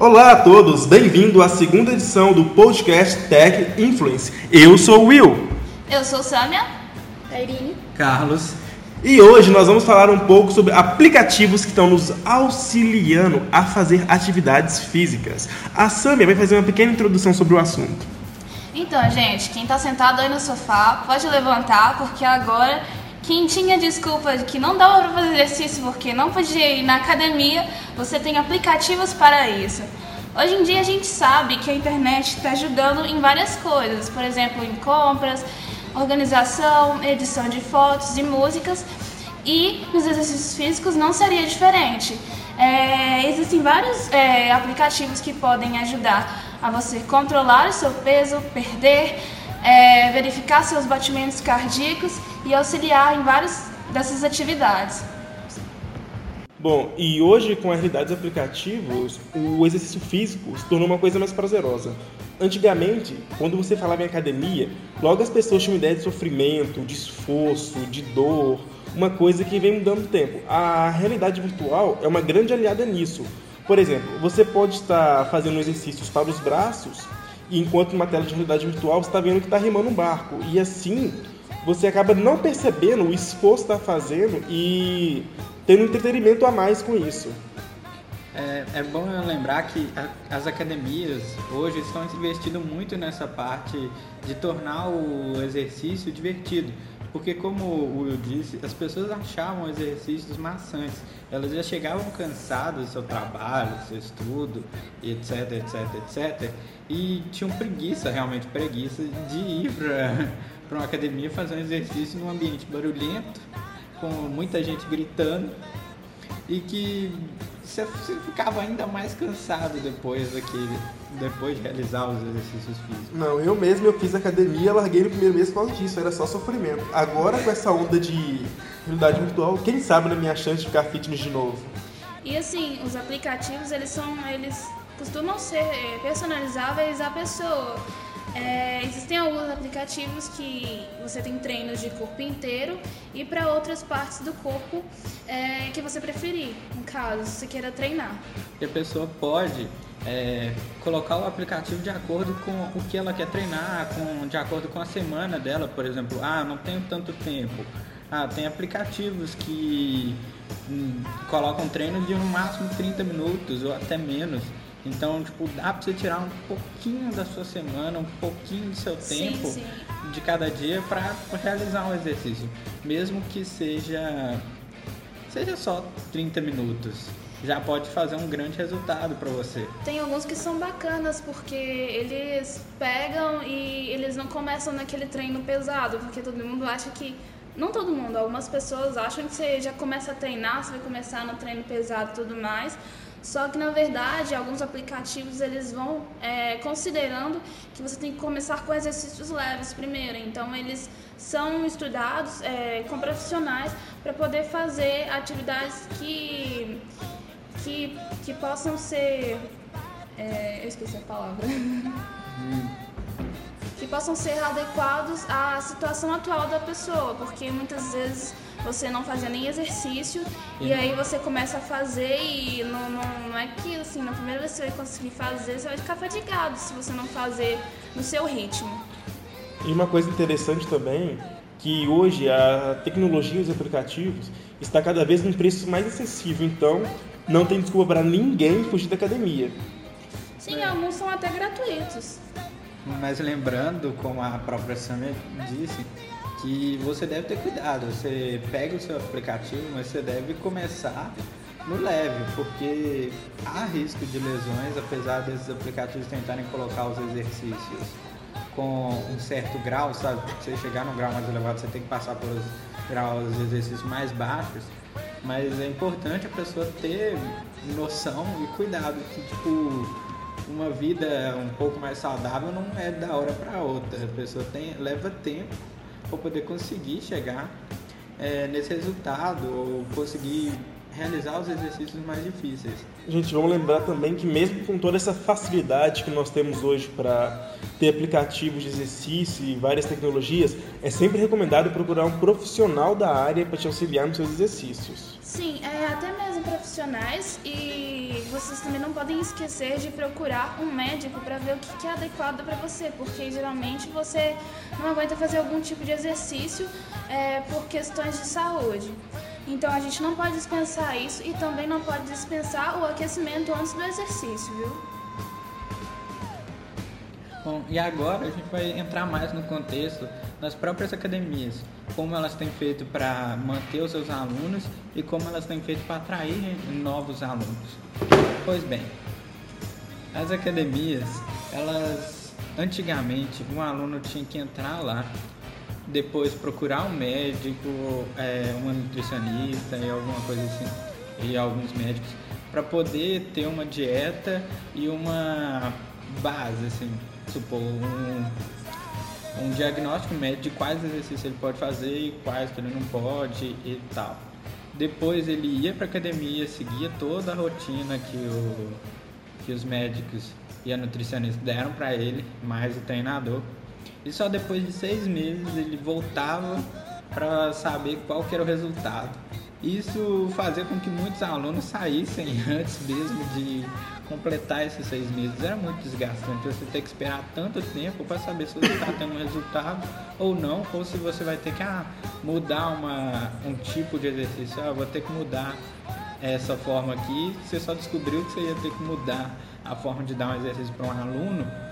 Olá a todos, bem-vindo à segunda edição do podcast Tech Influence. Eu sou o Will. Eu sou Sâmia. Irine. Carlos. E hoje nós vamos falar um pouco sobre aplicativos que estão nos auxiliando a fazer atividades físicas. A Sâmia vai fazer uma pequena introdução sobre o assunto. Então, gente, quem está sentado aí no sofá pode levantar, porque agora quem tinha desculpa de que não dava para fazer exercício porque não podia ir na academia, você tem aplicativos para isso. Hoje em dia a gente sabe que a internet está ajudando em várias coisas, por exemplo, em compras, organização, edição de fotos e músicas, e nos exercícios físicos não seria diferente. É, existem vários é, aplicativos que podem ajudar a você controlar o seu peso, perder, é, verificar seus batimentos cardíacos e auxiliar em várias dessas atividades. Bom, e hoje com a realidade dos aplicativos, o exercício físico se tornou uma coisa mais prazerosa. Antigamente, quando você falava em academia, logo as pessoas tinham ideia de sofrimento, de esforço, de dor, uma coisa que vem mudando o tempo. A realidade virtual é uma grande aliada nisso. Por exemplo, você pode estar fazendo exercícios para os braços enquanto numa tela de realidade virtual você está vendo que está remando um barco. E assim você acaba não percebendo o esforço que está fazendo e tendo um entretenimento a mais com isso. É, é bom lembrar que a, as academias hoje estão investindo muito nessa parte de tornar o exercício divertido. Porque, como o Will disse, as pessoas achavam exercícios maçantes. Elas já chegavam cansadas do seu trabalho, do seu estudo, etc, etc, etc. E tinham preguiça, realmente preguiça, de ir para uma academia fazer um exercício num ambiente barulhento, com muita gente gritando. E que você ficava ainda mais cansado depois daquele, depois de realizar os exercícios físicos. Não, eu mesmo eu fiz academia, larguei no primeiro mês por causa disso, era só sofrimento. Agora com essa onda de realidade virtual, quem sabe na minha chance de ficar fitness de novo. E assim, os aplicativos, eles são, eles costumam ser personalizáveis à pessoa. É, existem alguns aplicativos que você tem treinos de corpo inteiro e para outras partes do corpo é, que você preferir, no caso, se queira treinar. E a pessoa pode é, colocar o aplicativo de acordo com o que ela quer treinar, com, de acordo com a semana dela, por exemplo. Ah, não tenho tanto tempo. Ah, tem aplicativos que hum, colocam treinos de no máximo 30 minutos ou até menos. Então, tipo, dá pra você tirar um pouquinho da sua semana, um pouquinho do seu tempo sim, sim. de cada dia para realizar um exercício. Mesmo que seja seja só 30 minutos. Já pode fazer um grande resultado para você. Tem alguns que são bacanas porque eles pegam e eles não começam naquele treino pesado, porque todo mundo acha que não todo mundo, algumas pessoas acham que você já começa a treinar, você vai começar no treino pesado e tudo mais. Só que na verdade, alguns aplicativos eles vão é, considerando que você tem que começar com exercícios leves primeiro. Então eles são estudados é, com profissionais para poder fazer atividades que que, que possam ser é, eu esqueci a palavra que possam ser adequados à situação atual da pessoa, porque muitas vezes você não fazia nem exercício e aí você começa a fazer e não, não, não é que assim, na primeira vez que você vai conseguir fazer, você vai ficar fadigado se você não fazer no seu ritmo. E uma coisa interessante também, que hoje a tecnologia e os aplicativos está cada vez num preço mais acessível, então não tem desculpa para ninguém fugir da academia. Sim, alguns são até gratuitos. Mas lembrando, como a própria Samia disse, que você deve ter cuidado. Você pega o seu aplicativo, mas você deve começar no leve, porque há risco de lesões, apesar desses aplicativos tentarem colocar os exercícios com um certo grau, sabe? Você chegar num grau mais elevado, você tem que passar pelos graus de exercício mais baixos. Mas é importante a pessoa ter noção e cuidado que, tipo, uma vida um pouco mais saudável não é da hora para outra. A pessoa tem, leva tempo para poder conseguir chegar é, nesse resultado ou conseguir realizar os exercícios mais difíceis. Gente, vamos lembrar também que mesmo com toda essa facilidade que nós temos hoje para ter aplicativos de exercício e várias tecnologias, é sempre recomendado procurar um profissional da área para te auxiliar nos seus exercícios. Sim, é, até mesmo profissionais e vocês também não podem esquecer de procurar um médico para ver o que é adequado para você, porque geralmente você não aguenta fazer algum tipo de exercício é, por questões de saúde. Então a gente não pode dispensar isso e também não pode dispensar o aquecimento antes do exercício, viu? Bom, e agora a gente vai entrar mais no contexto das próprias academias, como elas têm feito para manter os seus alunos e como elas têm feito para atrair novos alunos. Pois bem, as academias, elas antigamente um aluno tinha que entrar lá, depois procurar um médico, é, uma nutricionista e alguma coisa assim, e alguns médicos, para poder ter uma dieta e uma base assim supor, um, um diagnóstico médio de quais exercícios ele pode fazer e quais que ele não pode e tal. Depois ele ia para academia, seguia toda a rotina que, o, que os médicos e a nutricionista deram para ele, mais o treinador. E só depois de seis meses ele voltava para saber qual que era o resultado. Isso fazia com que muitos alunos saíssem antes mesmo de completar esses seis meses. Era muito desgastante você ter que esperar tanto tempo para saber se você está tendo um resultado ou não, ou se você vai ter que ah, mudar uma, um tipo de exercício. Ah, vou ter que mudar essa forma aqui. Você só descobriu que você ia ter que mudar a forma de dar um exercício para um aluno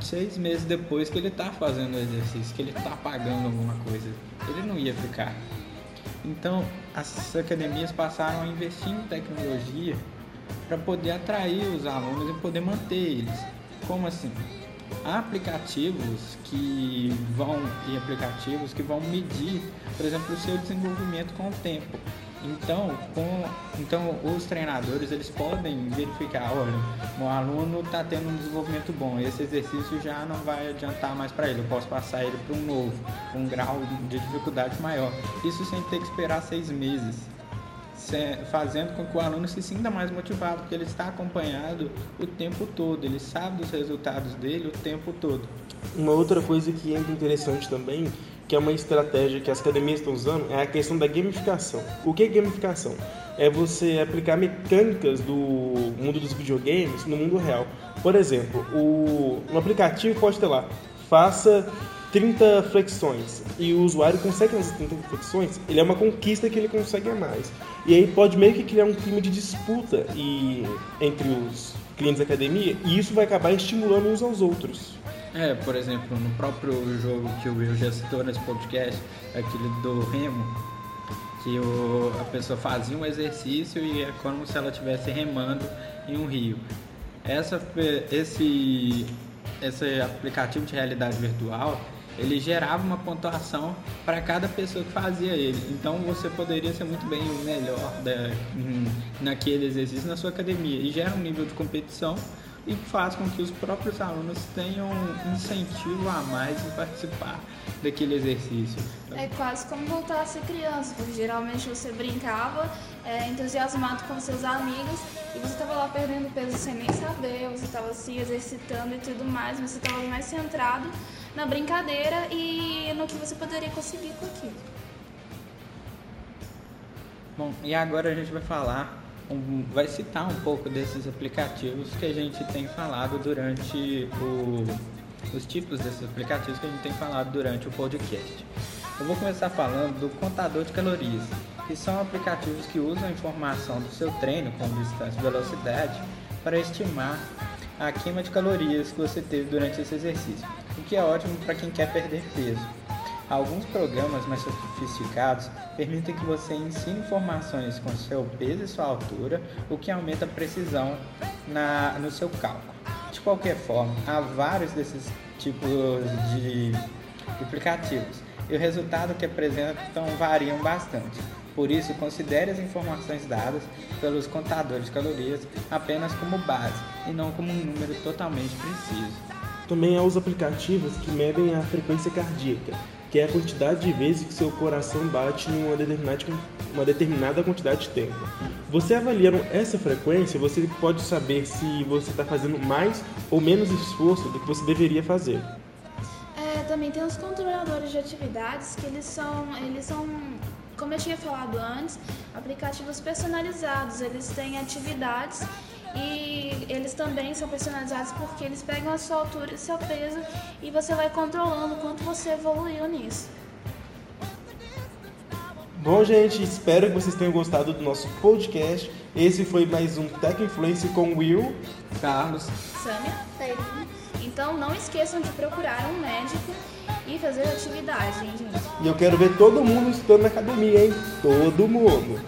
seis meses depois que ele está fazendo o exercício, que ele está pagando alguma coisa. Ele não ia ficar. Então, as academias passaram a investir em tecnologia para poder atrair os alunos e poder manter eles. Como assim? Há aplicativos que vão e aplicativos que vão medir, por exemplo, o seu desenvolvimento com o tempo. Então, com, então os treinadores eles podem verificar, olha, o aluno está tendo um desenvolvimento bom, esse exercício já não vai adiantar mais para ele, eu posso passar ele para um novo, um grau de dificuldade maior. Isso sem ter que esperar seis meses, fazendo com que o aluno se sinta mais motivado, porque ele está acompanhado o tempo todo, ele sabe dos resultados dele o tempo todo. Uma outra coisa que é interessante também que é uma estratégia que as academias estão usando, é a questão da gamificação. O que é gamificação? É você aplicar mecânicas do mundo dos videogames no mundo real. Por exemplo, o, um aplicativo pode ter lá, faça 30 flexões e o usuário consegue fazer 30 flexões, ele é uma conquista que ele consegue a mais. E aí pode meio que criar um clima de disputa e, entre os clientes da academia e isso vai acabar estimulando uns aos outros. É, por exemplo, no próprio jogo que o Will já citou nesse podcast, aquele do Remo, que o, a pessoa fazia um exercício e é como se ela estivesse remando em um rio. Essa, esse, esse aplicativo de realidade virtual ele gerava uma pontuação para cada pessoa que fazia ele. Então você poderia ser muito bem o melhor da, naquele exercício na sua academia e gera um nível de competição e faz com que os próprios alunos tenham um incentivo a mais em participar daquele exercício. É quase como voltar a ser criança, porque geralmente você brincava, é, entusiasmado com seus amigos e você estava lá perdendo peso sem nem saber, você estava se exercitando e tudo mais, mas você estava mais centrado na brincadeira e no que você poderia conseguir com aquilo. Bom, e agora a gente vai falar um, vai citar um pouco desses aplicativos que a gente tem falado durante o, os tipos desses aplicativos que a gente tem falado durante o podcast. Eu vou começar falando do contador de calorias, que são aplicativos que usam a informação do seu treino, como distância e velocidade, para estimar a queima de calorias que você teve durante esse exercício, o que é ótimo para quem quer perder peso. Alguns programas mais sofisticados permitem que você ensine informações com seu peso e sua altura, o que aumenta a precisão na, no seu cálculo. De qualquer forma, há vários desses tipos de, aplicativos e o resultado que apresentam variam bastante. Por isso, considere as informações dadas pelos contadores de calorias apenas como base e não como um número totalmente preciso. Também há os aplicativos que medem a frequência cardíaca, que é a quantidade de vezes que seu coração bate em uma determinada, uma determinada quantidade de tempo. Você avaliando essa frequência, você pode saber se você está fazendo mais ou menos esforço do que você deveria fazer. É, também tem os controladores de atividades que eles são, eles são como eu tinha falado antes, aplicativos personalizados. Eles têm atividades e eles também são personalizados porque eles pegam a sua altura e seu peso e você vai controlando quanto você evoluiu nisso. Bom, gente, espero que vocês tenham gostado do nosso podcast. Esse foi mais um Tech Influence com Will, Carlos. Samia? Então não esqueçam de procurar um médico e fazer atividade, hein, gente? e eu quero ver todo mundo estudando na academia, hein? Todo mundo.